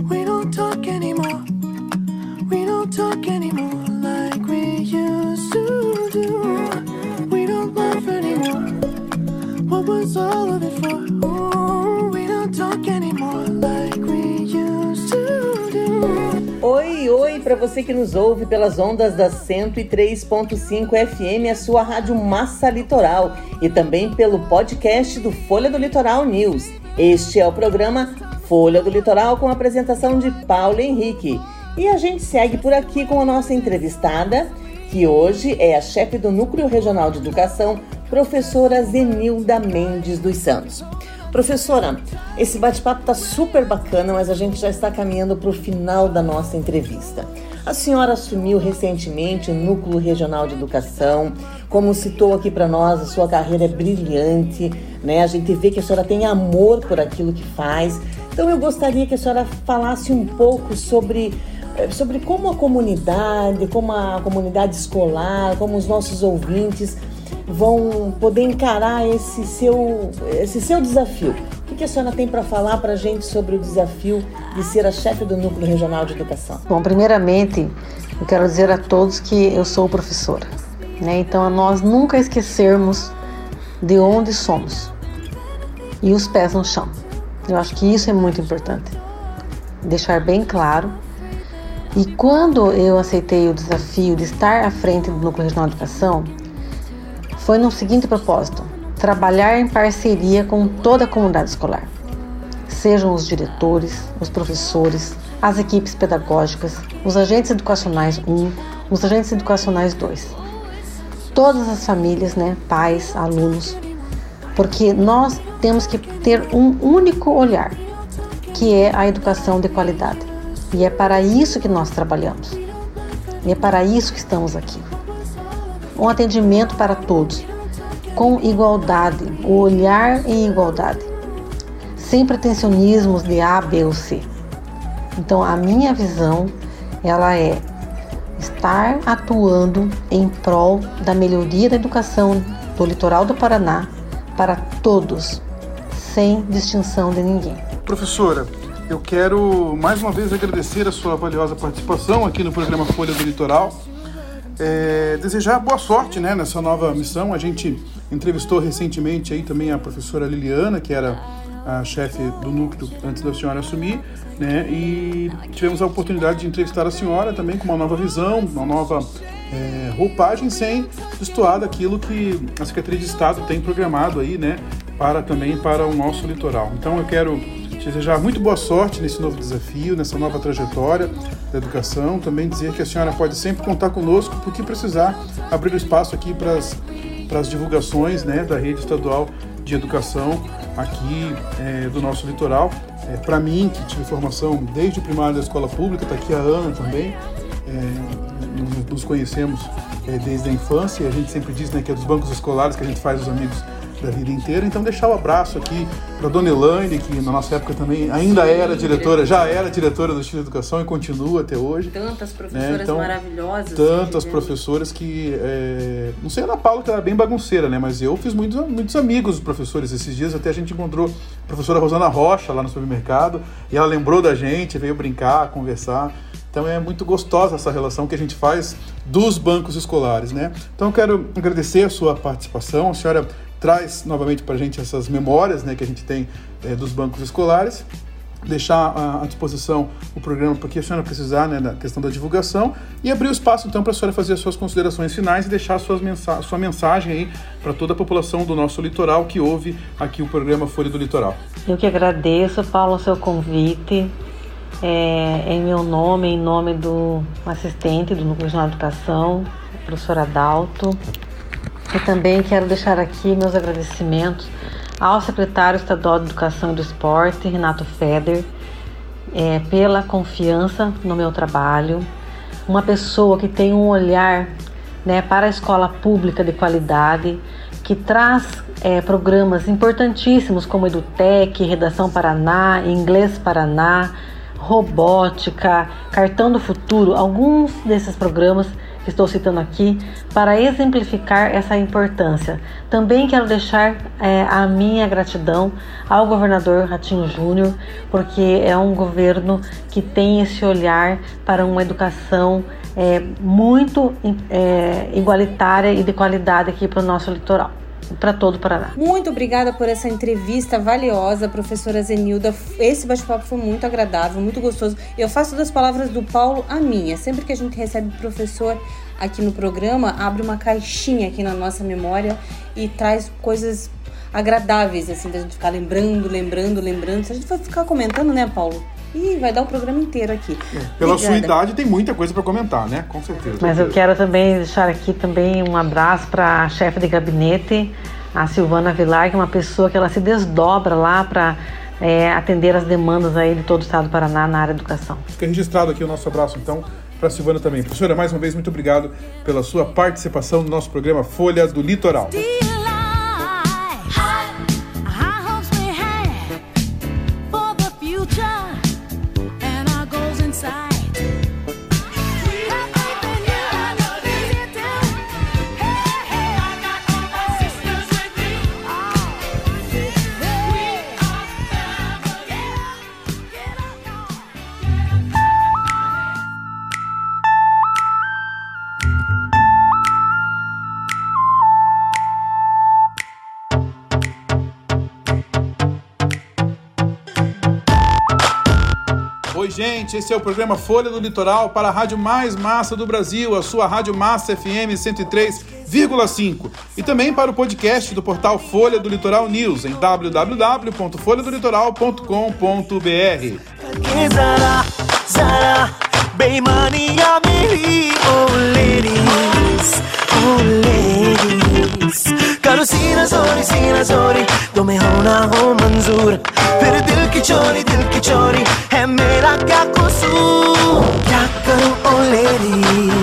We don't talk anymore. We don't talk anymore like we used to do. We don't laugh anymore. What was all of it for? Ooh, Oi, oi, para você que nos ouve pelas ondas da 103.5 FM, a sua rádio Massa Litoral, e também pelo podcast do Folha do Litoral News. Este é o programa Folha do Litoral com a apresentação de Paulo Henrique. E a gente segue por aqui com a nossa entrevistada, que hoje é a chefe do Núcleo Regional de Educação, professora Zenilda Mendes dos Santos. Professora, esse bate-papo tá super bacana, mas a gente já está caminhando para o final da nossa entrevista. A senhora assumiu recentemente o Núcleo Regional de Educação. Como citou aqui para nós, a sua carreira é brilhante, né? A gente vê que a senhora tem amor por aquilo que faz. Então eu gostaria que a senhora falasse um pouco sobre eh, sobre como a comunidade, como a comunidade escolar, como os nossos ouvintes vão poder encarar esse seu, esse seu desafio. O que a senhora tem para falar para a gente sobre o desafio de ser a chefe do Núcleo Regional de Educação? Bom, primeiramente, eu quero dizer a todos que eu sou professora. Né? Então, nós nunca esquecermos de onde somos e os pés no chão. Eu acho que isso é muito importante. Deixar bem claro. E quando eu aceitei o desafio de estar à frente do Núcleo Regional de Educação, foi no seguinte propósito: trabalhar em parceria com toda a comunidade escolar, sejam os diretores, os professores, as equipes pedagógicas, os agentes educacionais 1, os agentes educacionais 2, todas as famílias, né, pais, alunos, porque nós temos que ter um único olhar, que é a educação de qualidade. E é para isso que nós trabalhamos. E é para isso que estamos aqui um atendimento para todos, com igualdade, o olhar em igualdade, sem pretensionismos de A, B ou C. Então, a minha visão, ela é estar atuando em prol da melhoria da educação do litoral do Paraná para todos, sem distinção de ninguém. Professora, eu quero mais uma vez agradecer a sua valiosa participação aqui no programa Folha do Litoral. É, desejar boa sorte né, nessa nova missão. A gente entrevistou recentemente aí também a professora Liliana, que era a chefe do núcleo antes da senhora assumir, né? E tivemos a oportunidade de entrevistar a senhora também com uma nova visão, uma nova é, roupagem, sem destoar daquilo que a Secretaria de Estado tem programado aí, né? Para também para o nosso litoral. Então eu quero desejar muito boa sorte nesse novo desafio, nessa nova trajetória da educação. Também dizer que a senhora pode sempre contar conosco, porque precisar abrir o espaço aqui para as, divulgações né, da rede estadual de educação aqui é, do nosso litoral. É, para mim, que tive formação desde o primário da escola pública, está aqui a Ana também. É, nos conhecemos é, desde a infância a gente sempre diz né, que é dos bancos escolares que a gente faz os amigos da vida inteira. Então deixar o um abraço aqui para Dona Elaine, que na nossa época também ainda era diretora, já era diretora do Instituto de Educação e continua até hoje. Tantas professoras né? então, maravilhosas. Tantas né? professoras que. É... Não sei a Ana Paula, que era bem bagunceira, né? Mas eu fiz muitos, muitos amigos professores esses dias. Até a gente encontrou a professora Rosana Rocha lá no supermercado e ela lembrou da gente, veio brincar, conversar. Então é muito gostosa essa relação que a gente faz dos bancos escolares, né? Então eu quero agradecer a sua participação. A senhora traz novamente para a gente essas memórias né, que a gente tem é, dos bancos escolares deixar à disposição o programa para que a senhora precisar né, da questão da divulgação e abrir o espaço então para a senhora fazer as suas considerações finais e deixar suas mensa sua mensagem aí para toda a população do nosso litoral que ouve aqui o programa Folha do Litoral. Eu que agradeço, Paulo, o seu convite. É, em meu nome, em nome do assistente do Núcleo de Educação, professor Adalto, e também quero deixar aqui meus agradecimentos ao secretário estadual de Educação e do Esporte, Renato Feder, é, pela confiança no meu trabalho. Uma pessoa que tem um olhar né, para a escola pública de qualidade, que traz é, programas importantíssimos como Edutec, Redação Paraná, Inglês Paraná, Robótica, Cartão do Futuro, alguns desses programas que estou citando aqui para exemplificar essa importância. Também quero deixar é, a minha gratidão ao governador Ratinho Júnior, porque é um governo que tem esse olhar para uma educação é, muito é, igualitária e de qualidade aqui para o nosso litoral para todo o Paraná. Muito obrigada por essa entrevista valiosa, professora Zenilda. Esse bate-papo foi muito agradável, muito gostoso. Eu faço das palavras do Paulo a minha. Sempre que a gente recebe professor aqui no programa, abre uma caixinha aqui na nossa memória e traz coisas agradáveis, assim, da gente ficar lembrando, lembrando, lembrando. Se a gente for ficar comentando, né, Paulo? E vai dar o programa inteiro aqui. É, pela Obrigada. sua idade tem muita coisa para comentar, né? Com certeza. Mas eu quero também deixar aqui também um abraço para a chefe de gabinete, a Silvana Vilar, que é uma pessoa que ela se desdobra lá para é, atender as demandas aí de todo o estado do Paraná na área da educação. Fica registrado aqui o nosso abraço, então, para Silvana também. Professora, mais uma vez, muito obrigado pela sua participação no nosso programa Folha do Litoral. Oi, gente, esse é o programa Folha do Litoral para a rádio mais massa do Brasil, a sua rádio Massa FM 103,5. E também para o podcast do portal Folha do Litoral News em www.folhadolitoral.com.br. Oh ladies, oh ladies. करो सीना सोरी सीना चोरी तुम्हें होना हो मंजूर फिर दिल की चोरी दिल की चोरी है मेरा क्या कसूर क्या करूँ ओ hoje,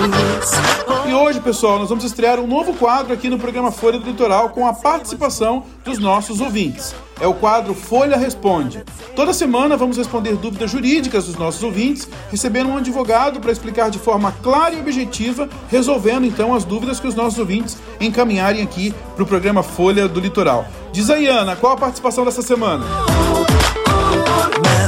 pessoal, nós vamos estrear um novo quadro aqui no programa Folha do Litoral com a participação dos nossos ouvintes. É o quadro Folha Responde. Toda semana vamos responder dúvidas jurídicas dos nossos ouvintes, recebendo um advogado para explicar de forma clara e objetiva, resolvendo então as dúvidas que os nossos ouvintes encaminharem aqui para o programa Folha do Litoral. Diz aí, Ana, qual a participação dessa semana? मैं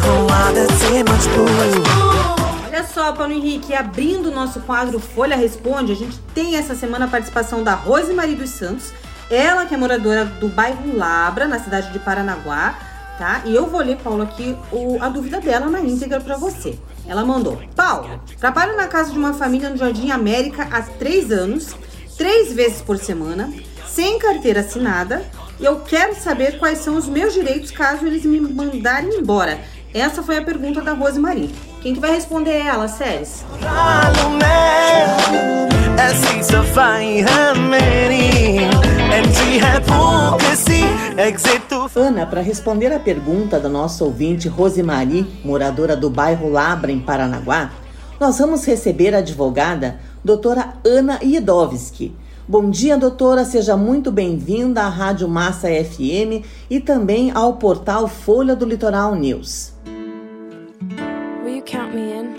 Olha só, Paulo Henrique, abrindo o nosso quadro Folha Responde, a gente tem essa semana a participação da Rosemarie dos Santos, ela que é moradora do bairro Labra, na cidade de Paranaguá, tá? E eu vou ler, Paulo, aqui o- a dúvida dela na íntegra pra você. Ela mandou: Paulo, trabalho na casa de uma família no Jardim América há três anos, três vezes por semana, sem carteira assinada, e eu quero saber quais são os meus direitos caso eles me mandarem embora. Essa foi a pergunta da Rosemarie. Quem que vai responder é ela, Sérgio? Ana, para responder a pergunta da nossa ouvinte Rosemary, moradora do bairro Labra, em Paranaguá, nós vamos receber a advogada doutora Ana Iedovski. Bom dia, doutora, seja muito bem-vinda à Rádio Massa FM e também ao portal Folha do Litoral News. Count me in?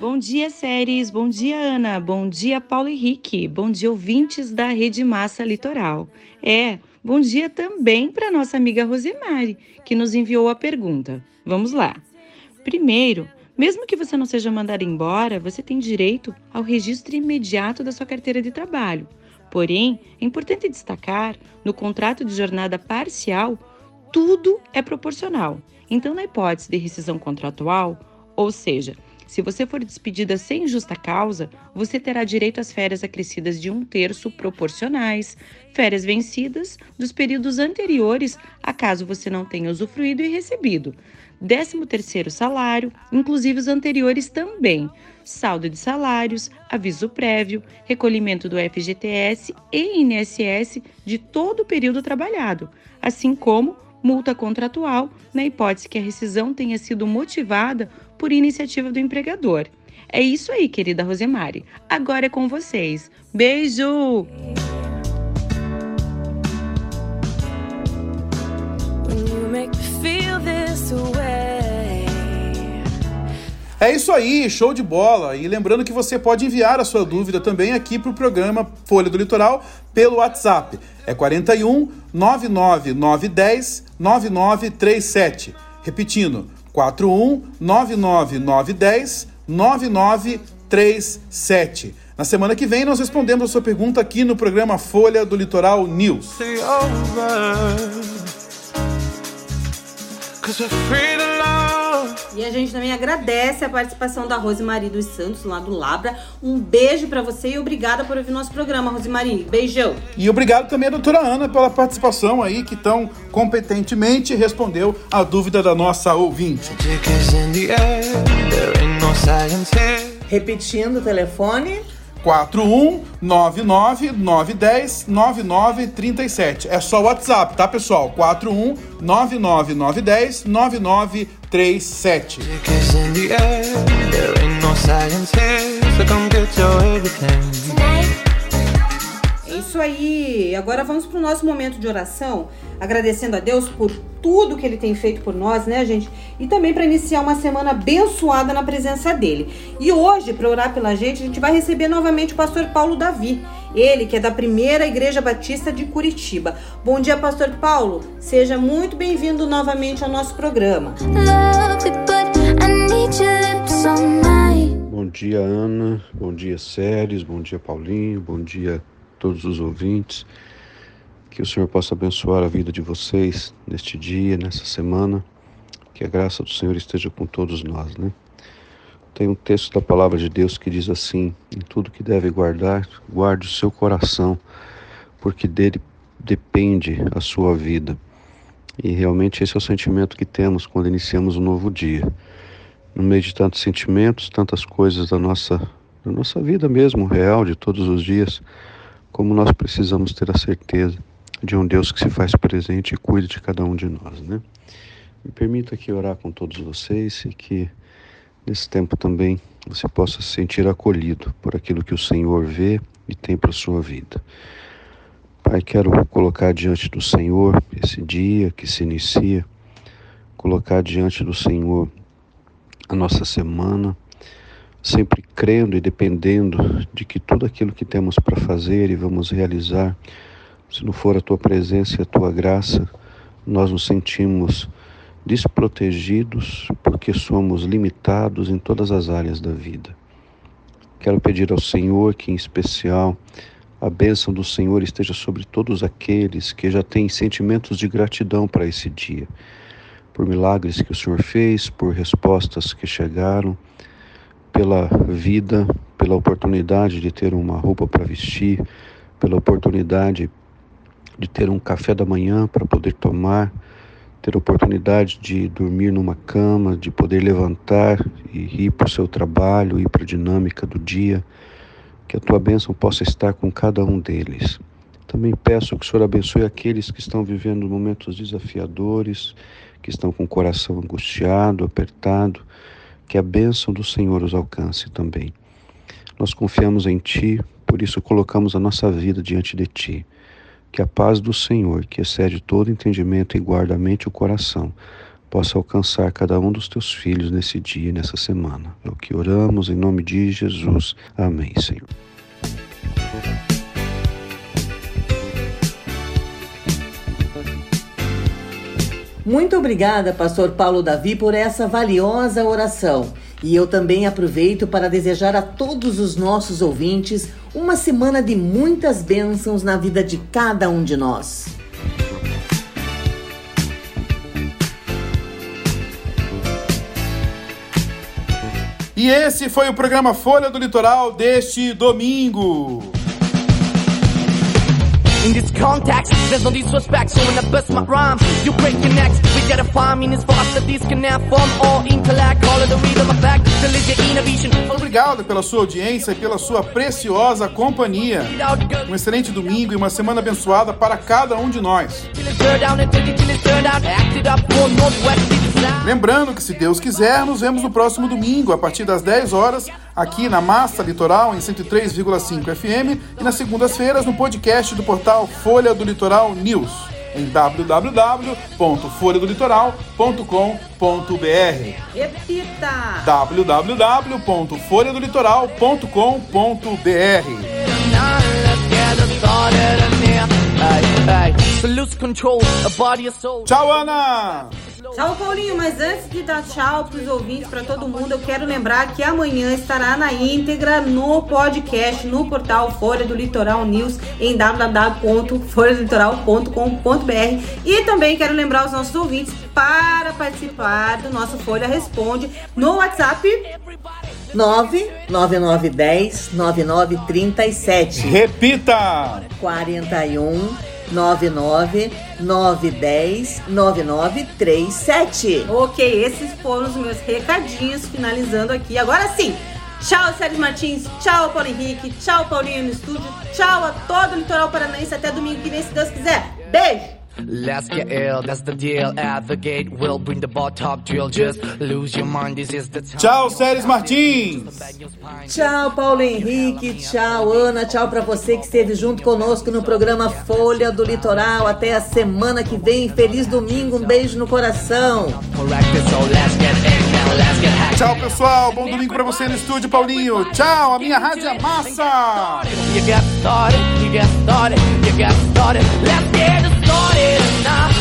Bom dia, séries. Bom dia, Ana. Bom dia, Paulo Henrique. Bom dia, ouvintes da Rede Massa Litoral. É, bom dia também para nossa amiga Rosemary, que nos enviou a pergunta. Vamos lá. Primeiro, mesmo que você não seja mandado embora, você tem direito ao registro imediato da sua carteira de trabalho. Porém, é importante destacar, no contrato de jornada parcial, tudo é proporcional. Então, na hipótese de rescisão contratual, ou seja, se você for despedida sem justa causa, você terá direito às férias acrescidas de um terço proporcionais, férias vencidas dos períodos anteriores a caso você não tenha usufruído e recebido, 13º salário, inclusive os anteriores também, saldo de salários, aviso prévio, recolhimento do FGTS e INSS de todo o período trabalhado, assim como multa contratual na hipótese que a rescisão tenha sido motivada por iniciativa do empregador. É isso aí, querida Rosemary. Agora é com vocês. Beijo! You make me feel this way. É isso aí, show de bola. E lembrando que você pode enviar a sua dúvida também aqui para o programa Folha do Litoral pelo WhatsApp. É 41 99910 9937. Repetindo, 41 99910 9937. Na semana que vem nós respondemos a sua pergunta aqui no programa Folha do Litoral News. E a gente também agradece a participação da Rosemarie dos Santos, lá do Labra. Um beijo pra você e obrigada por ouvir nosso programa, Rosemarie. Beijão. E obrigado também à doutora Ana pela participação aí, que tão competentemente respondeu a dúvida da nossa ouvinte. Repetindo o telefone, 41999109937. É só o WhatsApp, tá, pessoal? 41999109937. Cause É isso aí. Agora vamos para o nosso momento de oração, agradecendo a Deus por tudo que Ele tem feito por nós, né, gente? E também para iniciar uma semana abençoada na presença dele. E hoje, para orar pela gente, a gente vai receber novamente o pastor Paulo Davi. Ele que é da primeira Igreja Batista de Curitiba. Bom dia, pastor Paulo. Seja muito bem-vindo novamente ao nosso programa. Bom dia, Ana. Bom dia, Séries. Bom dia, Paulinho. Bom dia, todos os ouvintes. Que o Senhor possa abençoar a vida de vocês neste dia, nessa semana. Que a graça do Senhor esteja com todos nós, né? Tem um texto da palavra de Deus que diz assim: Em tudo que deve guardar, guarde o seu coração, porque dele depende a sua vida. E realmente esse é o sentimento que temos quando iniciamos um novo dia. No meio de tantos sentimentos, tantas coisas da nossa, da nossa vida mesmo, real, de todos os dias, como nós precisamos ter a certeza de um Deus que se faz presente e cuida de cada um de nós, né? Me permita aqui orar com todos vocês e que nesse tempo também você possa se sentir acolhido por aquilo que o Senhor vê e tem para a sua vida. Pai, quero colocar diante do Senhor esse dia que se inicia, colocar diante do Senhor a nossa semana, sempre crendo e dependendo de que tudo aquilo que temos para fazer e vamos realizar, se não for a tua presença e a tua graça, nós nos sentimos desprotegidos porque somos limitados em todas as áreas da vida. Quero pedir ao Senhor que, em especial, a bênção do Senhor esteja sobre todos aqueles que já têm sentimentos de gratidão para esse dia, por milagres que o Senhor fez, por respostas que chegaram, pela vida, pela oportunidade de ter uma roupa para vestir, pela oportunidade de ter um café da manhã para poder tomar, ter oportunidade de dormir numa cama, de poder levantar e ir para o seu trabalho, ir para a dinâmica do dia. Que a tua bênção possa estar com cada um deles. Também peço que o Senhor abençoe aqueles que estão vivendo momentos desafiadores, que estão com o coração angustiado, apertado, que a bênção do Senhor os alcance também. Nós confiamos em Ti, por isso colocamos a nossa vida diante de Ti. Que a paz do Senhor, que excede todo entendimento e guarda a mente e o coração, possa alcançar cada um dos teus filhos nesse dia e nessa semana. É o que oramos em nome de Jesus. Amém, Senhor. Muito obrigada, pastor Paulo Davi, por essa valiosa oração. E eu também aproveito para desejar a todos os nossos ouvintes uma semana de muitas bênçãos na vida de cada um de nós. E esse foi o programa Folha do Litoral deste domingo. In this context, there's no disrespect, so when I bust my rhyme, you break your necks. We gotta find faster, or intellect. All of the rhythm of back, the innovation. Obrigado pela sua audiência e pela sua preciosa companhia. Um excelente domingo e uma semana abençoada para cada um de nós. Lembrando que, se Deus quiser, nos vemos no próximo domingo, a partir das 10 horas, aqui na Massa Litoral, em 103,5 FM, e nas segundas-feiras no podcast do portal Folha do Litoral News, em www.folhadolitoral.com.br. Repita! www.folhadolitoral.com.br. Tchau, Ana! Tchau, Paulinho. Mas antes de dar tchau para os ouvintes, para todo mundo, eu quero lembrar que amanhã estará na íntegra no podcast, no portal Folha do Litoral News, em www.folhadolitoral.com.br. E também quero lembrar os nossos ouvintes para participar do nosso Folha Responde no WhatsApp 99910 9937. Repita! 41 99 910 9937. Ok, esses foram os meus recadinhos finalizando aqui. Agora sim, Tchau, Sérgio Martins. Tchau, Paulo Henrique. Tchau, Paulinho no estúdio. Tchau a todo o litoral paranaense. Até domingo que vem, se Deus quiser. Beijo! Let's get ill, that's the deal. At the gate, we'll bring the drill. Just lose your mind, this is the time. Tchau, Séries Martins. Tchau, Paulo Henrique. Tchau, Ana. Tchau pra você que esteve junto conosco no programa Folha do Litoral. Até a semana que vem. Feliz domingo. Um beijo no coração. Tchau, pessoal. Bom domingo pra você no estúdio, Paulinho. Tchau, a minha rádio é massa. started and I